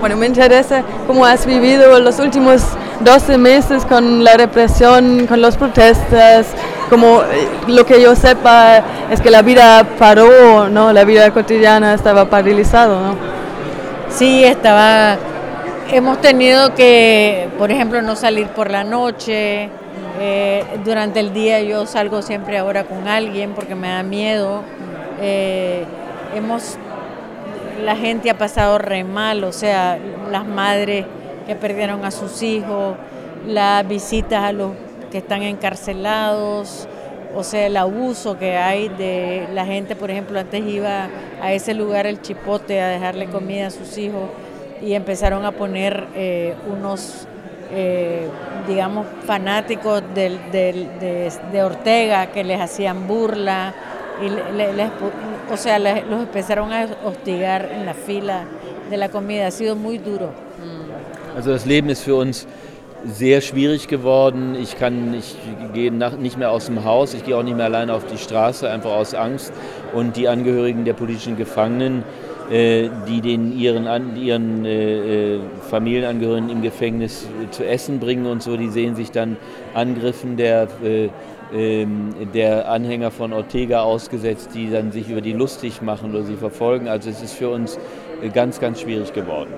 Bueno, me interesa cómo has vivido los últimos 12 meses con la represión, con las protestas, como eh, lo que yo sepa es que la vida paró, ¿no? La vida cotidiana estaba paralizado, ¿no? Sí, estaba hemos tenido que, por ejemplo, no salir por la noche. Eh, durante el día yo salgo siempre ahora con alguien porque me da miedo. Eh, hemos la gente ha pasado re mal, o sea, las madres que perdieron a sus hijos, las visitas a los que están encarcelados, o sea, el abuso que hay de la gente, por ejemplo, antes iba a ese lugar el chipote a dejarle comida a sus hijos y empezaron a poner eh, unos, eh, digamos, fanáticos de, Ortega que les hacían burla, y o sea, los empezaron a hostigar en la fila de la comida. Ha sido muy duro. Also das Leben ist für uns sehr schwierig geworden. Ich kann, ich gehe nicht mehr aus dem Haus, ich gehe auch nicht mehr alleine auf die Straße, einfach aus Angst. Und die Angehörigen der politischen Gefangenen, äh, die den ihren, ihren äh, äh, Familienangehörigen im Gefängnis zu essen bringen und so, die sehen sich dann Angriffen der ähm, der Anhänger von Ortega ausgesetzt, die dann sich über die lustig machen oder sie verfolgen. Also es ist für uns ganz, ganz schwierig geworden.